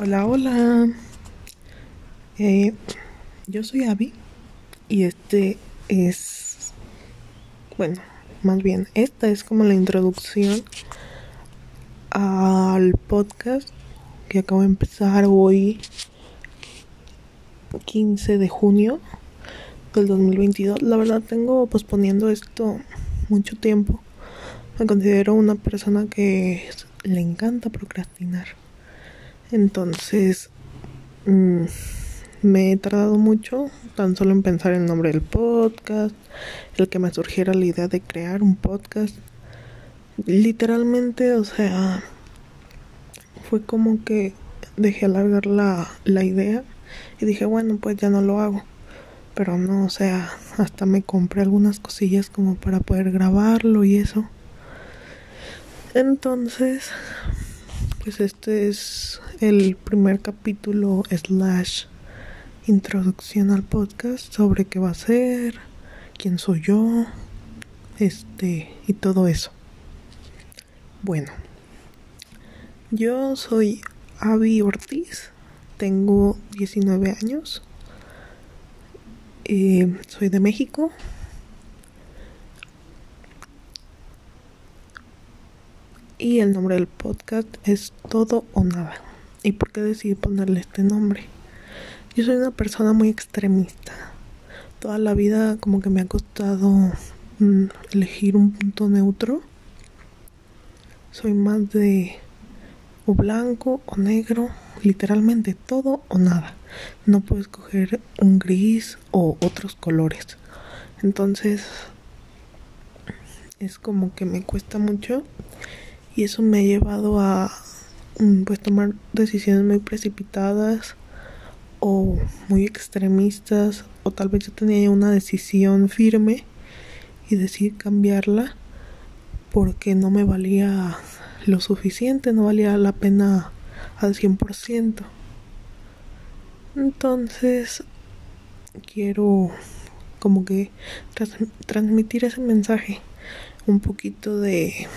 Hola, hola. Eh, yo soy Abby y este es, bueno, más bien, esta es como la introducción al podcast que acabo de empezar hoy, 15 de junio del 2022. La verdad tengo posponiendo esto mucho tiempo. Me considero una persona que le encanta procrastinar. Entonces, mm, me he tardado mucho tan solo en pensar el nombre del podcast, el que me surgiera la idea de crear un podcast. Literalmente, o sea, fue como que dejé alargar la, la idea y dije, bueno, pues ya no lo hago. Pero no, o sea, hasta me compré algunas cosillas como para poder grabarlo y eso. Entonces, pues este es el primer capítulo slash introducción al podcast sobre qué va a ser, quién soy yo, este y todo eso. Bueno, yo soy Avi Ortiz, tengo 19 años, eh, soy de México, y el nombre del podcast es Todo o Nada. ¿Y por qué decidí ponerle este nombre? Yo soy una persona muy extremista. Toda la vida como que me ha costado mm, elegir un punto neutro. Soy más de o blanco o negro, literalmente todo o nada. No puedo escoger un gris o otros colores. Entonces es como que me cuesta mucho y eso me ha llevado a pues tomar decisiones muy precipitadas o muy extremistas o tal vez yo tenía una decisión firme y decidí cambiarla porque no me valía lo suficiente, no valía la pena al 100%. Entonces quiero como que transmitir ese mensaje un poquito de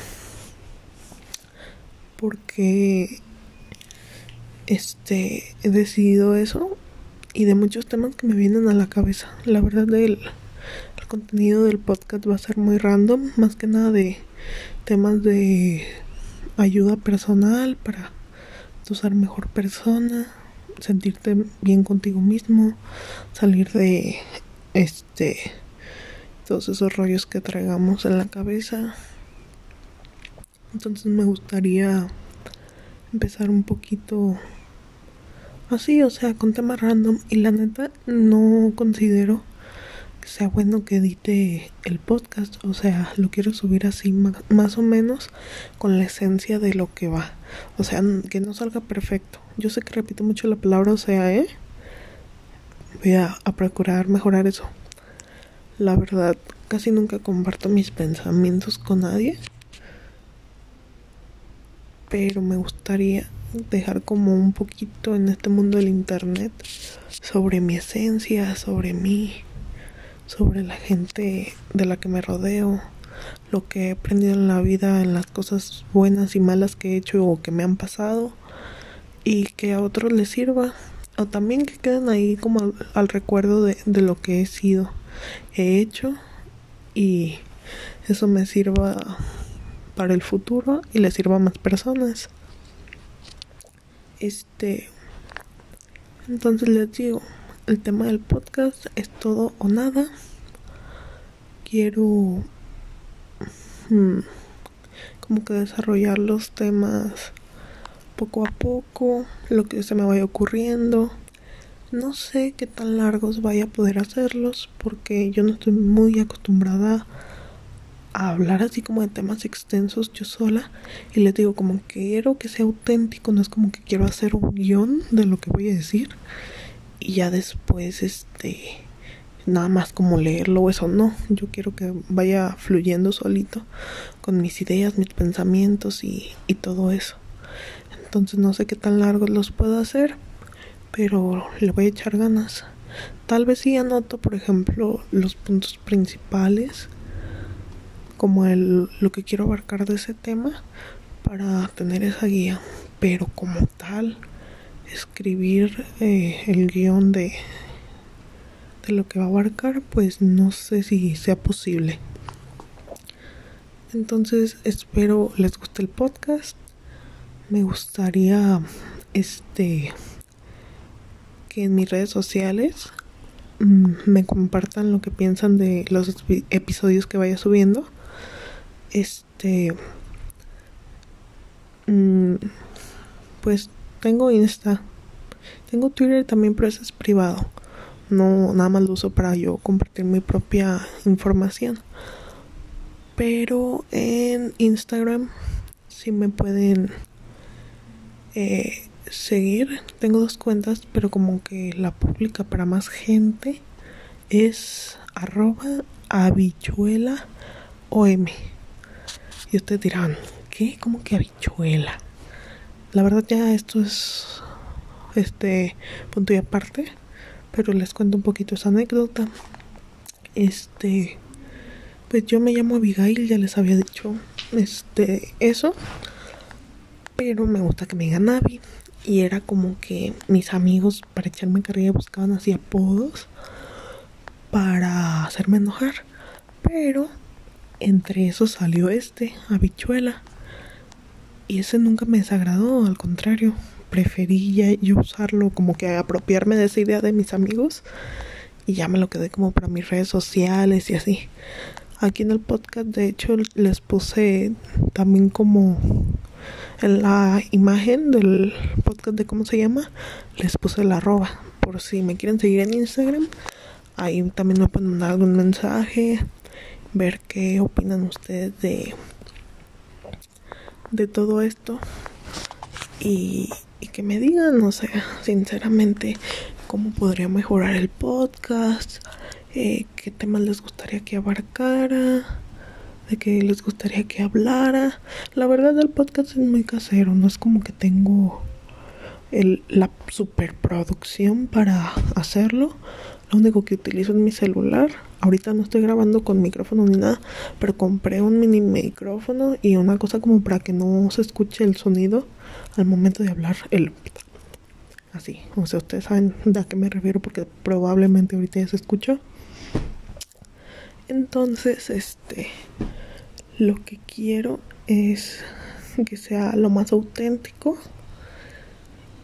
porque este he decidido eso y de muchos temas que me vienen a la cabeza. La verdad el, contenido del podcast va a ser muy random, más que nada de temas de ayuda personal para ser mejor persona, sentirte bien contigo mismo, salir de este todos esos rollos que traigamos en la cabeza. Entonces me gustaría empezar un poquito así, o sea, con temas random. Y la neta, no considero que sea bueno que edite el podcast. O sea, lo quiero subir así más o menos con la esencia de lo que va. O sea, que no salga perfecto. Yo sé que repito mucho la palabra, o sea, ¿eh? Voy a, a procurar mejorar eso. La verdad, casi nunca comparto mis pensamientos con nadie pero me gustaría dejar como un poquito en este mundo del internet sobre mi esencia, sobre mí, sobre la gente de la que me rodeo, lo que he aprendido en la vida, en las cosas buenas y malas que he hecho o que me han pasado y que a otros les sirva. O también que queden ahí como al, al recuerdo de, de lo que he sido, he hecho y eso me sirva para el futuro y le sirva a más personas. Este. Entonces les digo, el tema del podcast es todo o nada. Quiero. Hmm, como que desarrollar los temas poco a poco, lo que se me vaya ocurriendo. No sé qué tan largos vaya a poder hacerlos porque yo no estoy muy acostumbrada a hablar así como de temas extensos yo sola y les digo como quiero que sea auténtico, no es como que quiero hacer un guion de lo que voy a decir y ya después este nada más como leerlo o eso no, yo quiero que vaya fluyendo solito con mis ideas, mis pensamientos y, y todo eso. Entonces no sé qué tan largos los puedo hacer, pero le voy a echar ganas. Tal vez sí anoto, por ejemplo, los puntos principales como el, lo que quiero abarcar de ese tema para tener esa guía. Pero como tal, escribir eh, el guion de, de lo que va a abarcar, pues no sé si sea posible. Entonces espero les guste el podcast. Me gustaría este que en mis redes sociales mm, me compartan lo que piensan de los episodios que vaya subiendo. Este mm, pues tengo Insta. Tengo Twitter también, pero ese es privado. No nada más lo uso para yo compartir mi propia información. Pero en Instagram sí me pueden eh, seguir. Tengo dos cuentas, pero como que la pública para más gente es arroba habichuela om. Y ustedes dirán, ¿qué? ¿Cómo que habichuela? La verdad ya esto es este punto y aparte, pero les cuento un poquito esa anécdota. Este pues yo me llamo Abigail, ya les había dicho este eso. Pero me gusta que me digan Abby. Y era como que mis amigos para echarme carrilla buscaban así apodos para hacerme enojar. Pero entre esos salió este, habichuela. Y ese nunca me desagradó, al contrario, preferí ya yo usarlo como que apropiarme de esa idea de mis amigos y ya me lo quedé como para mis redes sociales y así. Aquí en el podcast, de hecho, les puse también como en la imagen del podcast de cómo se llama, les puse la arroba. Por si me quieren seguir en Instagram, ahí también me pueden mandar algún mensaje, ver qué opinan ustedes de, de todo esto. Y, que me digan, no sé, sinceramente, cómo podría mejorar el podcast eh, qué temas les gustaría que abarcara, de qué les gustaría que hablara. La verdad el podcast es muy casero, no es como que tengo el, la superproducción para hacerlo. Lo único que utilizo es mi celular. Ahorita no estoy grabando con micrófono ni nada, pero compré un mini micrófono y una cosa como para que no se escuche el sonido al momento de hablar. El así, o sea, ustedes saben a qué me refiero porque probablemente ahorita ya se escuchó. Entonces, este, lo que quiero es que sea lo más auténtico,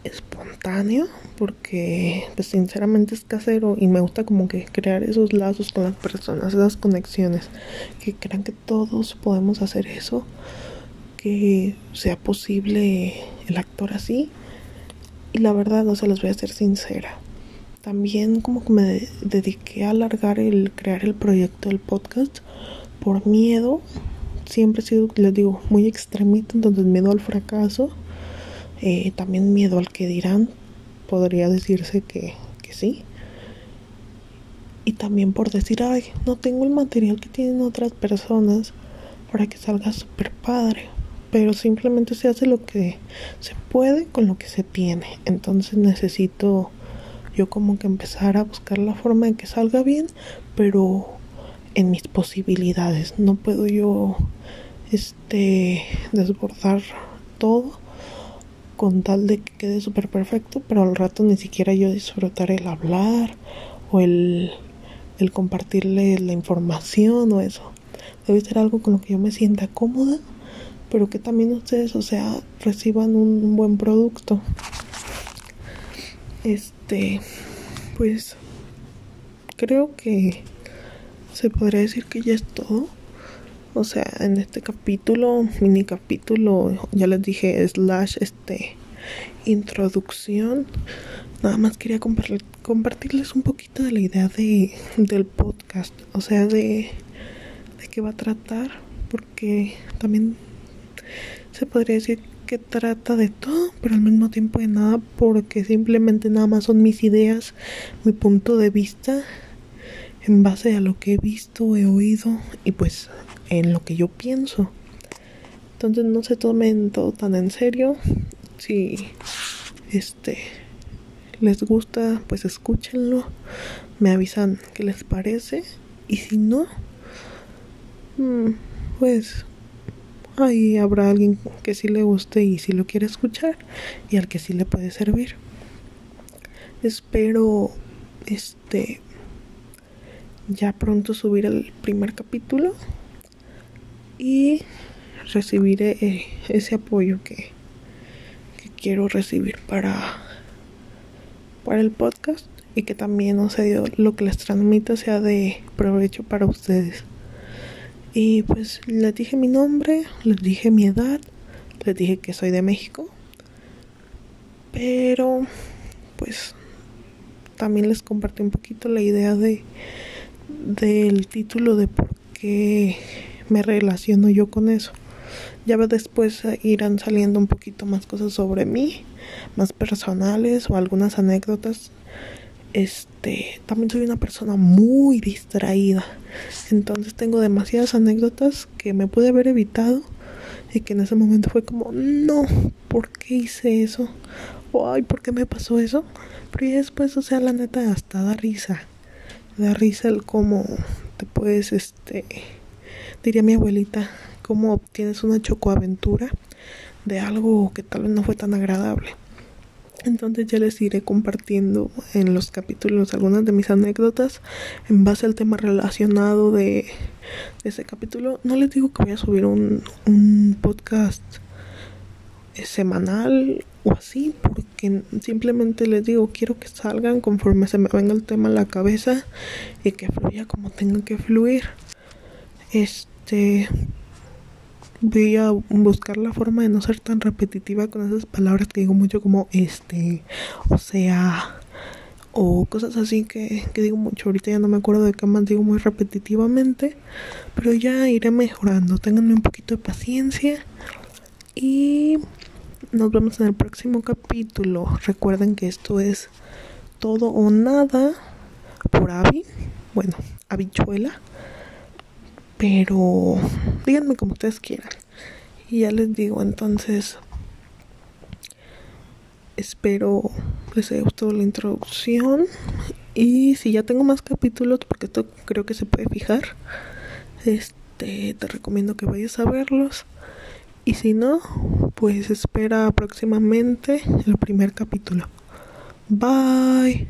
espontáneo, porque pues sinceramente es casero y me gusta como que crear esos lazos con las personas, esas conexiones, que crean que todos podemos hacer eso, que sea posible el actor así. Y la verdad, o sea, les voy a ser sincera también como que me dediqué a alargar el crear el proyecto del podcast por miedo. Siempre he sido, les digo, muy extremista, entonces miedo al fracaso, eh, también miedo al que dirán, podría decirse que, que sí. Y también por decir, ay, no tengo el material que tienen otras personas para que salga súper padre. Pero simplemente se hace lo que se puede con lo que se tiene. Entonces necesito yo como que empezar a buscar la forma de que salga bien, pero en mis posibilidades. No puedo yo este desbordar todo con tal de que quede súper perfecto, pero al rato ni siquiera yo disfrutar el hablar o el, compartirle la información o eso. Debe ser algo con lo que yo me sienta cómoda, pero que también ustedes, o sea, reciban un buen producto. Este, pues creo que se podría decir que ya es todo. O sea, en este capítulo, mini capítulo, ya les dije, slash, este, introducción. Nada más quería compartirles un poquito de la idea de, del podcast. O sea, de, de qué va a tratar. Porque también se podría decir que trata de todo, pero al mismo tiempo de nada, porque simplemente nada más son mis ideas, mi punto de vista, en base a lo que he visto, he oído y pues en lo que yo pienso. Entonces no se tomen todo tan en serio. Si este les gusta, pues escúchenlo. Me avisan qué les parece. Y si no, mm, pues ahí habrá alguien que sí le guste y sí lo quiere escuchar y al que sí le puede servir. Espero este ya pronto subir el primer capítulo y recibiré eh, ese apoyo que, quiero recibir para, para el podcast y que también no sé lo que les transmita sea de provecho para ustedes. Y pues les dije mi nombre, les dije mi edad, les dije que soy de México. Pero pues también les compartí un poquito la idea de del título de por qué me relaciono yo con eso. Ya después irán saliendo un poquito más cosas sobre mí, más personales o algunas anécdotas. Este, también soy una persona muy distraída. Entonces tengo demasiadas anécdotas que me pude haber evitado y que en ese momento fue como, no, ¿por qué hice eso? O, ay, ¿por qué me pasó eso? Pero ya después, o sea, la neta, hasta da risa. Da risa el cómo te puedes, este, diría mi abuelita, cómo obtienes una chocoaventura de algo que tal vez no fue tan agradable. Entonces ya les iré compartiendo en los capítulos algunas de mis anécdotas en base al tema relacionado de, ese capítulo. No les digo que voy a subir un, podcast eh, semanal o así, porque simplemente les digo, quiero que salgan conforme se me venga el tema a la cabeza y que fluya como tenga que fluir. Este, voy a buscar la forma de no ser tan repetitiva con esas palabras que digo mucho como este, o sea, o cosas así que, que digo mucho. Ahorita ya no me acuerdo de qué más digo muy repetitivamente, pero ya iré mejorando. Ténganme un poquito de paciencia y nos vemos en el próximo capítulo. Recuerden que esto es todo o nada por Avi, bueno, habichuela. Pero díganme como ustedes quieran. Y ya les digo, entonces espero les haya gustado la introducción. Y si ya tengo más capítulos, porque esto creo que se puede fijar, este te recomiendo que vayas a verlos. Y si no, pues espera próximamente el primer capítulo. Bye.